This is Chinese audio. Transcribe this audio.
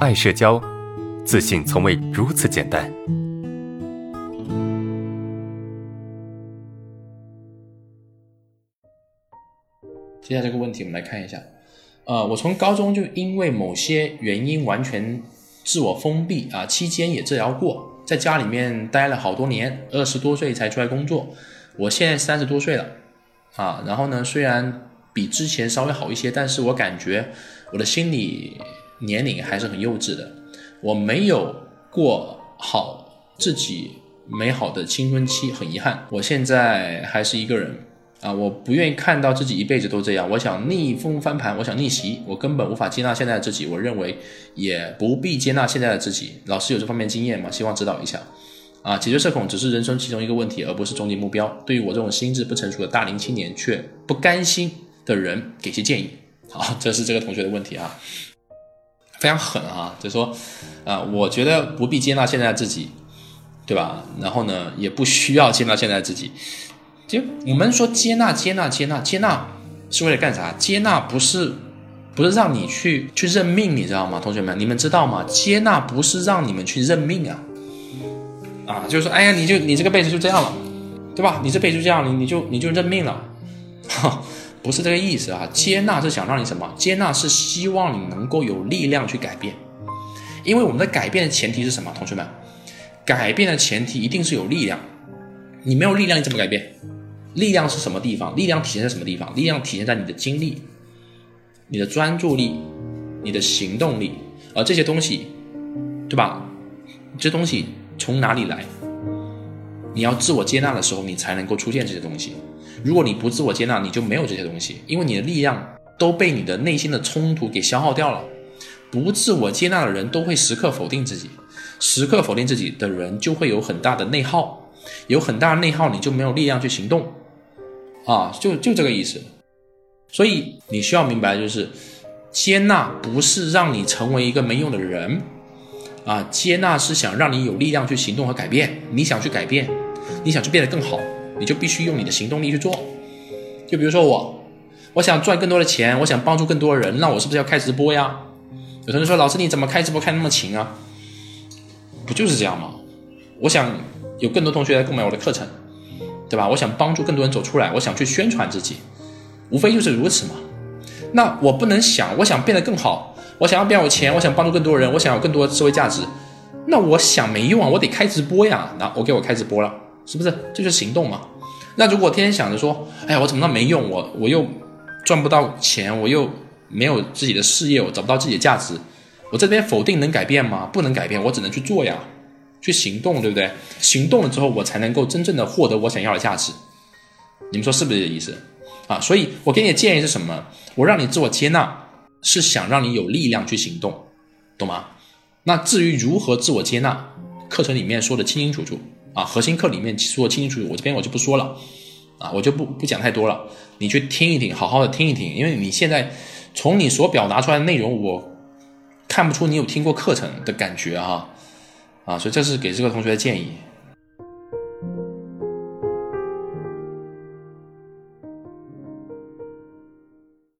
爱社交，自信从未如此简单。接下来这个问题，我们来看一下。呃，我从高中就因为某些原因完全自我封闭啊，期间也治疗过，在家里面待了好多年，二十多岁才出来工作。我现在三十多岁了啊，然后呢，虽然比之前稍微好一些，但是我感觉我的心理年龄还是很幼稚的，我没有过好自己美好的青春期，很遗憾，我现在还是一个人。啊，我不愿意看到自己一辈子都这样。我想逆风翻盘，我想逆袭，我根本无法接纳现在的自己。我认为也不必接纳现在的自己。老师有这方面经验吗？希望指导一下。啊，解决社恐只是人生其中一个问题，而不是终极目标。对于我这种心智不成熟的大龄青年却不甘心的人，给些建议。好，这是这个同学的问题啊，非常狠啊，就说，啊，我觉得不必接纳现在自己，对吧？然后呢，也不需要接纳现在自己。就我们说接纳接纳接纳接纳是为了干啥？接纳不是不是让你去去认命，你知道吗？同学们，你们知道吗？接纳不是让你们去认命啊啊！就是说，哎呀，你就你这个辈子就这样了，对吧？你这辈子就这样，你你就你就认命了，哈，不是这个意思啊！接纳是想让你什么？接纳是希望你能够有力量去改变，因为我们的改变的前提是什么？同学们，改变的前提一定是有力量，你没有力量，你怎么改变？力量是什么地方？力量体现在什么地方？力量体现在你的精力、你的专注力、你的行动力，而这些东西，对吧？这东西从哪里来？你要自我接纳的时候，你才能够出现这些东西。如果你不自我接纳，你就没有这些东西，因为你的力量都被你的内心的冲突给消耗掉了。不自我接纳的人都会时刻否定自己，时刻否定自己的人就会有很大的内耗，有很大的内耗，你就没有力量去行动。啊，就就这个意思，所以你需要明白，就是接纳不是让你成为一个没用的人，啊，接纳是想让你有力量去行动和改变。你想去改变，你想去变得更好，你就必须用你的行动力去做。就比如说我，我想赚更多的钱，我想帮助更多的人，那我是不是要开直播呀？有同学说，老师你怎么开直播开那么勤啊？不就是这样吗？我想有更多同学来购买我的课程。对吧？我想帮助更多人走出来，我想去宣传自己，无非就是如此嘛。那我不能想，我想变得更好，我想要变有钱，我想帮助更多人，我想有更多的社会价值。那我想没用啊，我得开直播呀。那 OK，我开直播了，是不是？这就是行动嘛。那如果天天想着说，哎呀，我怎么那没用？我我又赚不到钱，我又没有自己的事业，我找不到自己的价值，我这边否定能改变吗？不能改变，我只能去做呀。去行动，对不对？行动了之后，我才能够真正的获得我想要的价值。你们说是不是这意思啊？所以我给你的建议是什么？我让你自我接纳，是想让你有力量去行动，懂吗？那至于如何自我接纳，课程里面说的清清楚楚啊，核心课里面说的清清楚楚，我这边我就不说了啊，我就不不讲太多了。你去听一听，好好的听一听，因为你现在从你所表达出来的内容，我看不出你有听过课程的感觉哈。啊，所以这是给这个同学的建议。